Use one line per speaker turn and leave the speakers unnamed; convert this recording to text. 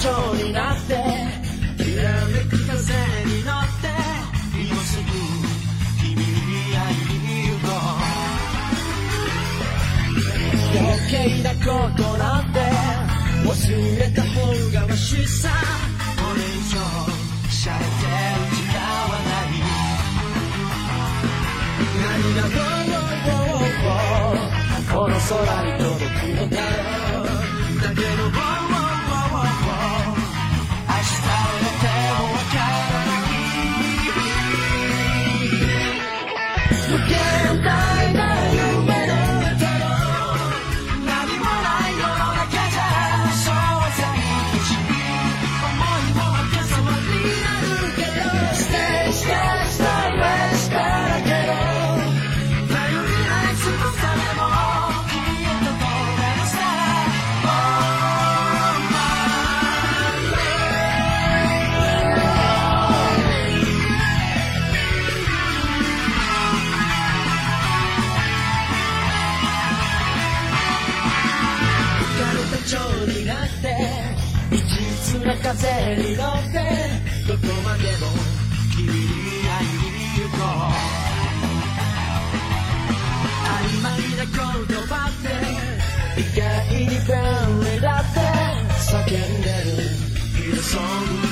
蝶になってきらめく風に乗って今すぐ君に会いに行こう。余計なことなんて忘れた方がましさ。これ以上しゃれてる時間はない。何がどうこの空に届くのだろうだけど風に乗ってどこまでも君に会いに行こう。曖昧な言葉って意外に便利だって叫んでる。ヒルソング